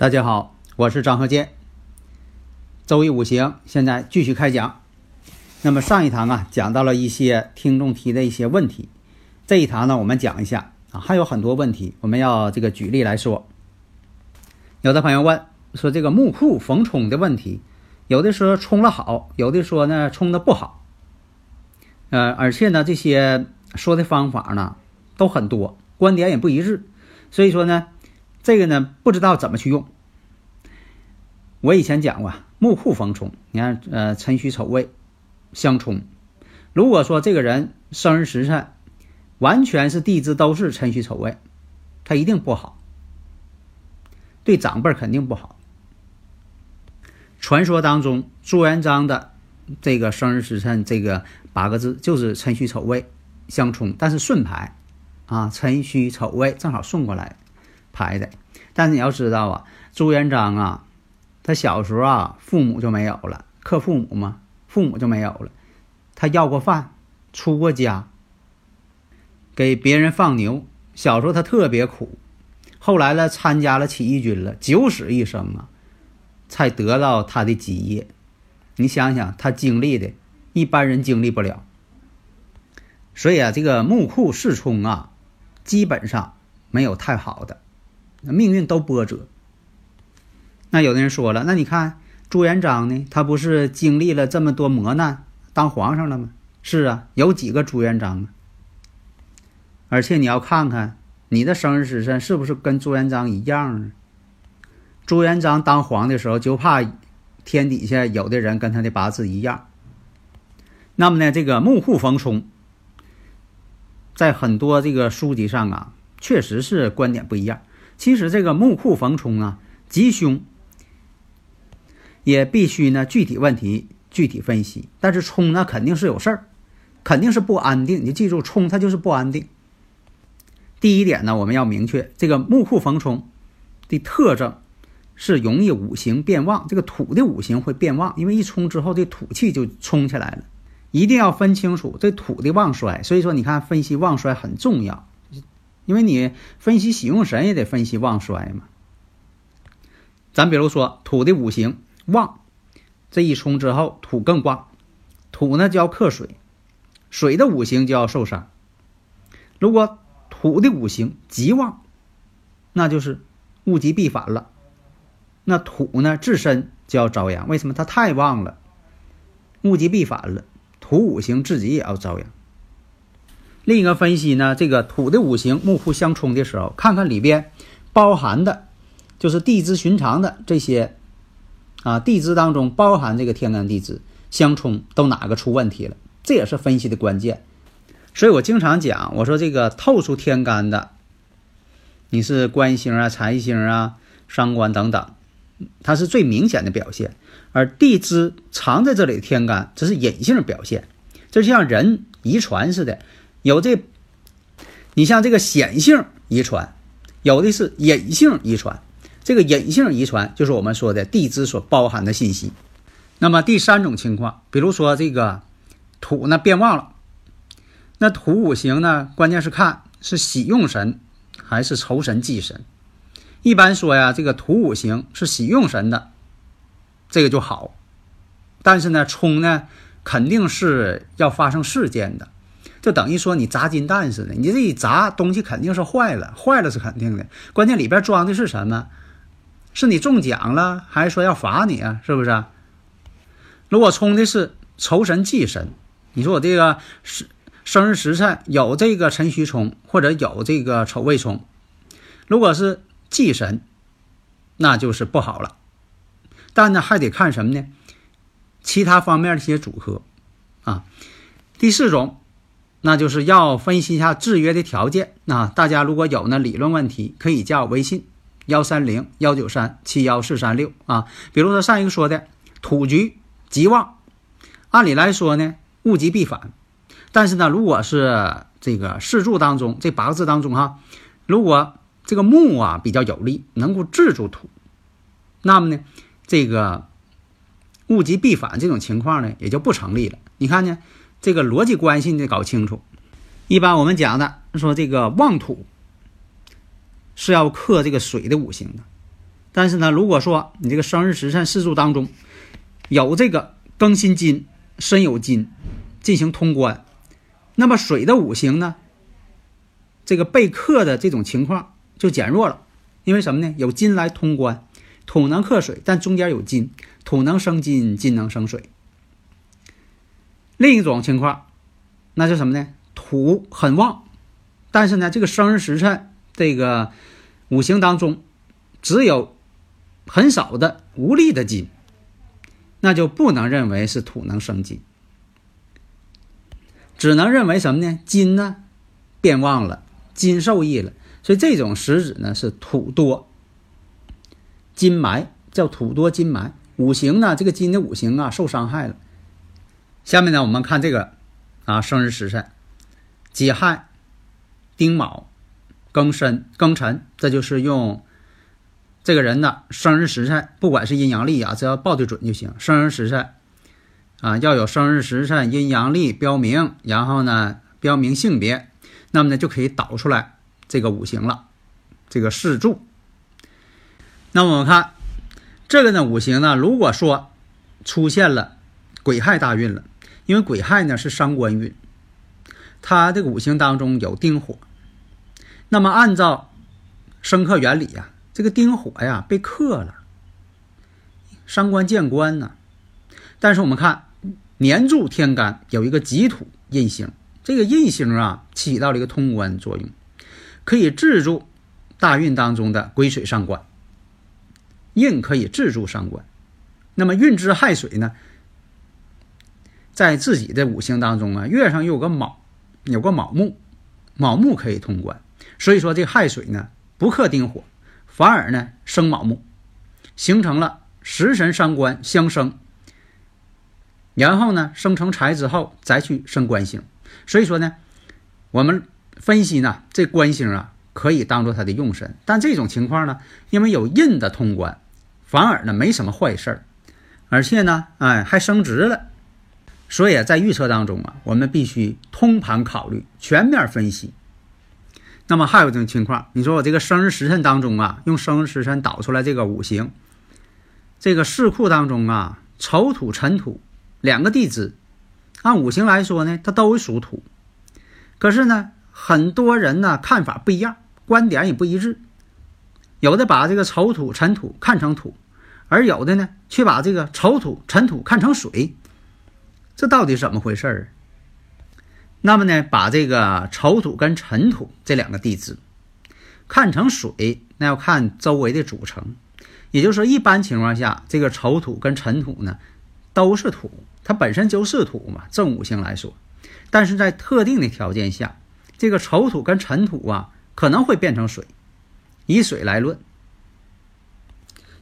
大家好，我是张鹤剑。周易五行现在继续开讲。那么上一堂啊，讲到了一些听众提的一些问题。这一堂呢，我们讲一下啊，还有很多问题，我们要这个举例来说。有的朋友问说这个木库逢冲的问题，有的说冲了好，有的说呢冲的不好。呃，而且呢，这些说的方法呢都很多，观点也不一致，所以说呢。这个呢，不知道怎么去用。我以前讲过，木库逢冲，你看，呃，辰戌丑未相冲。如果说这个人生日时辰完全是地支都是辰戌丑未，他一定不好，对长辈肯定不好。传说当中，朱元璋的这个生日时辰，这个八个字就是辰戌丑未相冲，但是顺排啊，辰戌丑未正好顺过来。排的，但是你要知道啊，朱元璋啊，他小时候啊，父母就没有了，克父母嘛，父母就没有了。他要过饭，出过家，给别人放牛。小时候他特别苦，后来呢，参加了起义军了，九死一生啊，才得到他的基业。你想想，他经历的，一般人经历不了。所以啊，这个木库世冲啊，基本上没有太好的。命运都波折。那有的人说了，那你看朱元璋呢？他不是经历了这么多磨难，当皇上了吗？是啊，有几个朱元璋啊？而且你要看看你的生日时辰是不是跟朱元璋一样啊？朱元璋当皇的时候，就怕天底下有的人跟他的八字一样。那么呢，这个木户逢冲，在很多这个书籍上啊，确实是观点不一样。其实这个木库逢冲啊，吉凶也必须呢具体问题具体分析。但是冲呢肯定是有事儿，肯定是不安定。你记住，冲它就是不安定。第一点呢，我们要明确这个木库逢冲的特征是容易五行变旺，这个土的五行会变旺，因为一冲之后这土气就冲起来了。一定要分清楚这土的旺衰。所以说，你看分析旺衰很重要。因为你分析喜用神也得分析旺衰嘛。咱比如说土的五行旺，这一冲之后土更旺，土呢就要克水，水的五行就要受伤。如果土的五行极旺，那就是物极必反了。那土呢自身就要遭殃，为什么？它太旺了，物极必反了，土五行自己也要遭殃。另一个分析呢，这个土的五行木互相冲的时候，看看里边包含的，就是地支寻常的这些啊，地支当中包含这个天干地支相冲，都哪个出问题了？这也是分析的关键。所以我经常讲，我说这个透出天干的，你是官星啊、财星啊、伤官等等，它是最明显的表现；而地支藏在这里的天干，这是隐性表现。这就像人遗传似的。有这，你像这个显性遗传，有的是隐性遗传。这个隐性遗传就是我们说的地支所包含的信息。那么第三种情况，比如说这个土呢变旺了，那土五行呢，关键是看是喜用神还是仇神忌神。一般说呀，这个土五行是喜用神的，这个就好。但是呢，冲呢肯定是要发生事件的。就等于说你砸金蛋似的，你这一砸东西肯定是坏了，坏了是肯定的。关键里边装的是什么？是你中奖了，还是说要罚你啊？是不是？如果冲的是仇神忌神，你说我这个生生日时辰有这个辰戌冲，或者有这个丑未冲，如果是忌神，那就是不好了。但呢，还得看什么呢？其他方面的一些组合啊。第四种。那就是要分析一下制约的条件。那大家如果有呢理论问题，可以加我微信幺三零幺九三七幺四三六啊。比如说上一个说的土局极旺，按理来说呢物极必反，但是呢如果是这个四柱当中这八个字当中哈，如果这个木啊比较有力，能够制住土，那么呢这个物极必反这种情况呢也就不成立了。你看呢？这个逻辑关系你得搞清楚。一般我们讲的说这个旺土是要克这个水的五行的，但是呢，如果说你这个生日时辰四柱当中有这个庚辛金、申酉金进行通关，那么水的五行呢，这个被克的这种情况就减弱了。因为什么呢？有金来通关，土能克水，但中间有金，土能生金，金能生水。另一种情况，那是什么呢？土很旺，但是呢，这个生日时辰这个五行当中只有很少的无力的金，那就不能认为是土能生金，只能认为什么呢？金呢变旺了，金受益了，所以这种实质呢是土多金埋，叫土多金埋。五行呢，这个金的五行啊受伤害了。下面呢，我们看这个啊，生日时辰：己亥、丁卯、庚申、庚辰。这就是用这个人的生日时辰，不管是阴阳历啊，只要报的准就行。生日时辰啊，要有生日时辰、阴阳历标明，然后呢，标明性别，那么呢，就可以导出来这个五行了，这个四柱。那我们看这个呢，五行呢，如果说出现了癸亥大运了。因为癸亥呢是伤官运，它这个五行当中有丁火，那么按照生克原理呀，这个丁火呀被克了，伤官见官呢。但是我们看年柱天干有一个己土印星，这个印星啊起到了一个通关作用，可以制住大运当中的癸水伤官，印可以制住伤官。那么运之亥水呢？在自己的五行当中啊，月上有个卯，有个卯木，卯木可以通关，所以说这亥水呢不克丁火，反而呢生卯木，形成了食神伤官相生，然后呢生成财之后再去生官星，所以说呢，我们分析呢这官星啊可以当做他的用神，但这种情况呢，因为有印的通关，反而呢没什么坏事儿，而且呢，哎还升职了。所以在预测当中啊，我们必须通盘考虑、全面分析。那么还有一种情况，你说我这个生日时辰当中啊，用生日时辰导出来这个五行，这个四库当中啊，丑土、辰土两个地支，按五行来说呢，它都属土。可是呢，很多人呢看法不一样，观点也不一致。有的把这个丑土、辰土看成土，而有的呢却把这个丑土、辰土看成水。这到底怎么回事儿？那么呢，把这个丑土跟辰土这两个地支看成水，那要看周围的组成。也就是说，一般情况下，这个丑土跟辰土呢都是土，它本身就是土嘛，正五行来说。但是在特定的条件下，这个丑土跟辰土啊可能会变成水。以水来论，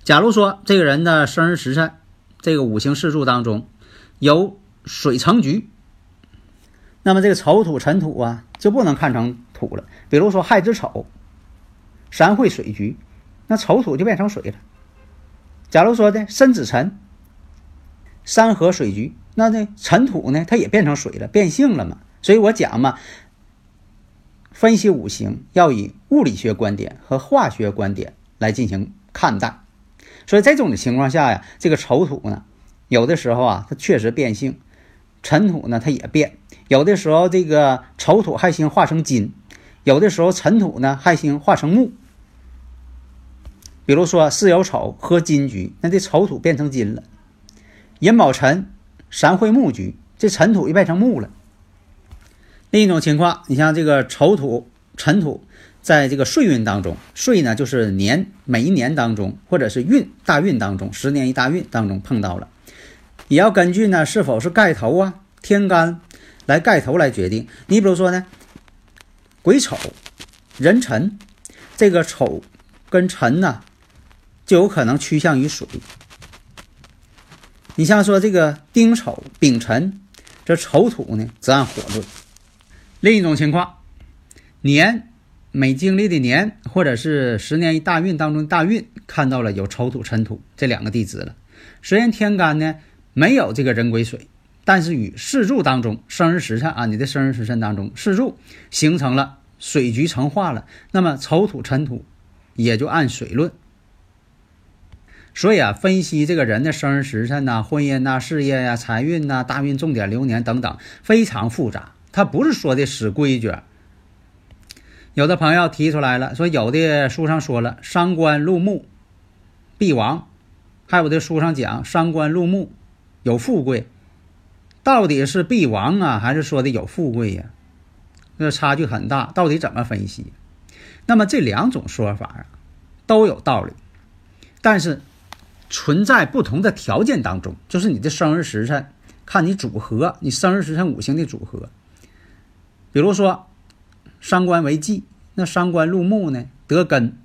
假如说这个人的生日时辰，这个五行四柱当中有水成局，那么这个丑土辰土啊就不能看成土了。比如说亥子丑，三会水局，那丑土就变成水了。假如说的申子辰，三合水局，那这辰土呢，它也变成水了，变性了嘛。所以我讲嘛，分析五行要以物理学观点和化学观点来进行看待。所以这种的情况下呀，这个丑土呢，有的时候啊，它确实变性；辰土呢，它也变。有的时候这个丑土亥星化成金，有的时候辰土呢亥星化成木。比如说巳酉丑合金局，那这丑土变成金了；寅卯辰三会木局，这辰土又变成木了。另一种情况，你像这个丑土、辰土，在这个岁运当中，岁呢就是年，每一年当中，或者是运大运当中，十年一大运当中碰到了，也要根据呢是否是盖头啊、天干来盖头来决定。你比如说呢，癸丑、壬辰，这个丑跟辰呢。就有可能趋向于水。你像说这个丁丑、丙辰，这丑土呢，则按火论。另一种情况，年每经历的年，或者是十年一大运当中大运，看到了有丑土、辰土这两个地支了。虽然天干呢没有这个人癸水，但是与四柱当中生日时辰啊，你的生日时辰当中四柱形成了水局成化了，那么丑土、辰土也就按水论。所以啊，分析这个人的生日时辰呐、婚姻呐、事业呀、财运呐、大运、重点流年等等，非常复杂。他不是说的死规矩。有的朋友提出来了，说有的书上说了，伤官入木必亡，还有的书上讲伤官入木有富贵，到底是必亡啊，还是说的有富贵呀？那差距很大，到底怎么分析？那么这两种说法啊，都有道理，但是。存在不同的条件当中，就是你的生日时辰，看你组合，你生日时辰五行的组合。比如说，伤官为忌，那伤官入木呢，得根，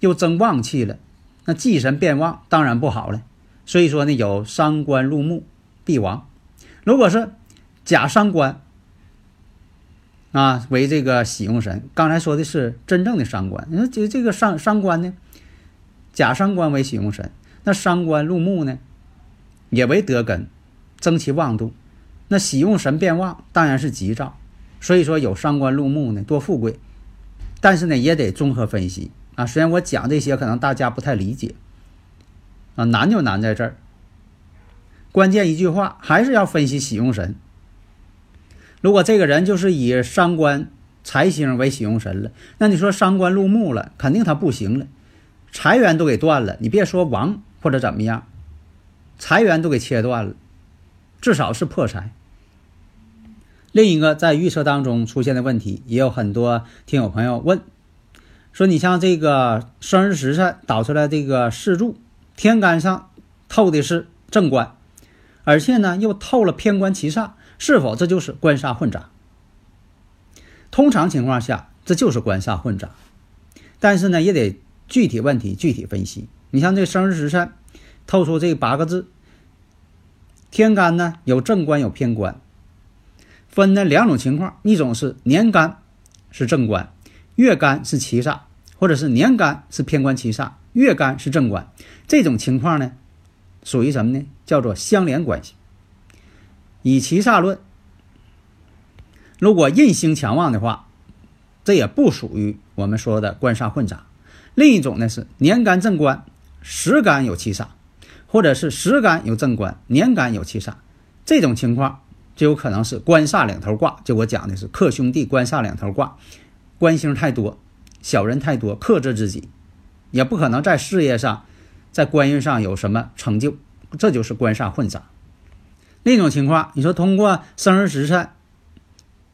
又增旺气了，那忌神变旺，当然不好了。所以说呢，有伤官入木必亡。如果是假伤官啊，为这个喜用神，刚才说的是真正的伤官，你说这这个伤伤官呢？甲伤官为喜用神，那伤官入木呢，也为得根，增其旺度。那喜用神变旺，当然是吉兆。所以说有伤官入木呢，多富贵。但是呢，也得综合分析啊。虽然我讲这些，可能大家不太理解啊，难就难在这儿。关键一句话，还是要分析喜用神。如果这个人就是以伤官财星为喜用神了，那你说伤官入木了，肯定他不行了。财源都给断了，你别说亡或者怎么样，财源都给切断了，至少是破财。另一个在预测当中出现的问题，也有很多听友朋友问，说你像这个生日时辰导出来这个四柱，天干上透的是正官，而且呢又透了偏官七煞，是否这就是官煞混杂？通常情况下，这就是官煞混杂，但是呢也得。具体问题具体分析。你像这生日时辰透出这八个字，天干呢有正官有偏官，分呢两种情况，一种是年干是正官，月干是七煞，或者是年干是偏官七煞，月干是正官。这种情况呢属于什么呢？叫做相连关系。以七煞论，如果印星强旺的话，这也不属于我们说的官煞混杂。另一种呢是年干正官，时干有七煞，或者是时干有正官，年干有七煞，这种情况就有可能是官煞两头挂。就我讲的是克兄弟，官煞两头挂，官星太多，小人太多，克制自己，也不可能在事业上、在官运上有什么成就，这就是官煞混杂。另一种情况，你说通过生日时辰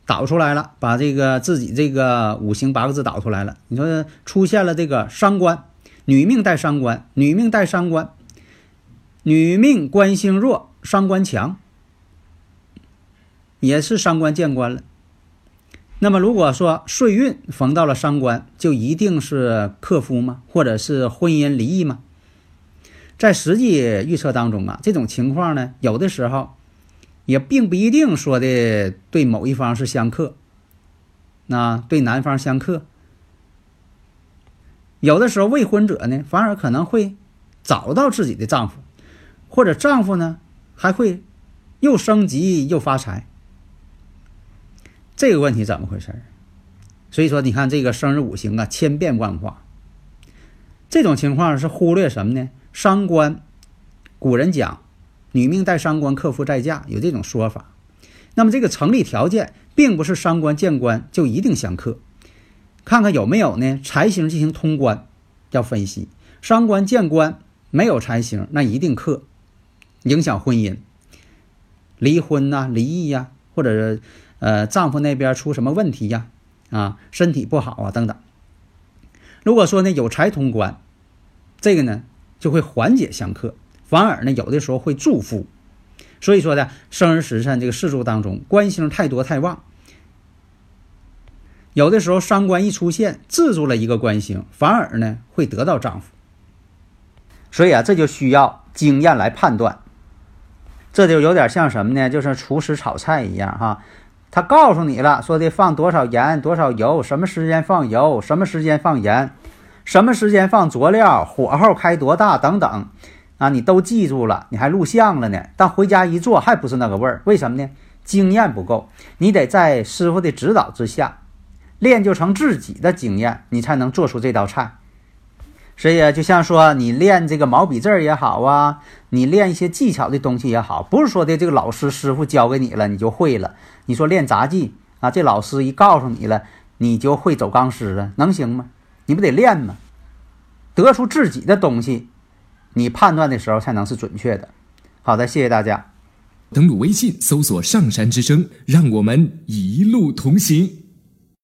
导出来了，把这个自己这个五行八个字导出来了。你说出现了这个伤官，女命带伤官，女命带伤官，女命官星弱，伤官强，也是伤官见官了。那么如果说岁运逢到了伤官，就一定是克夫吗？或者是婚姻离异吗？在实际预测当中啊，这种情况呢，有的时候。也并不一定说的对某一方是相克，那对男方相克，有的时候未婚者呢，反而可能会找到自己的丈夫，或者丈夫呢还会又升级又发财。这个问题怎么回事？所以说，你看这个生日五行啊，千变万化。这种情况是忽略什么呢？伤官，古人讲。女命带伤官，克夫在嫁，有这种说法。那么这个成立条件，并不是伤官见官就一定相克，看看有没有呢？财星进行通关，要分析。伤官见官没有财星，那一定克，影响婚姻，离婚呐，离异呀，或者是呃丈夫那边出什么问题呀，啊身体不好啊等等。如果说呢有财通关，这个呢就会缓解相克。反而呢，有的时候会祝福，所以说呢，生日时辰这个四柱当中，官星太多太旺，有的时候伤官一出现，制住了一个官星，反而呢会得到丈夫。所以啊，这就需要经验来判断，这就有点像什么呢？就是厨师炒菜一样哈，他告诉你了，说的放多少盐、多少油，什么时间放油，什么时间放盐，什么时间放佐料，火候开多大等等。啊，你都记住了，你还录像了呢，但回家一做还不是那个味儿，为什么呢？经验不够，你得在师傅的指导之下练就成自己的经验，你才能做出这道菜。所以就像说你练这个毛笔字儿也好啊，你练一些技巧的东西也好，不是说的这个老师师傅教给你了你就会了。你说练杂技啊，这老师一告诉你了，你就会走钢丝了，能行吗？你不得练吗？得出自己的东西。你判断的时候才能是准确的。好的，谢谢大家。登录微信，搜索“上山之声”，让我们一路同行。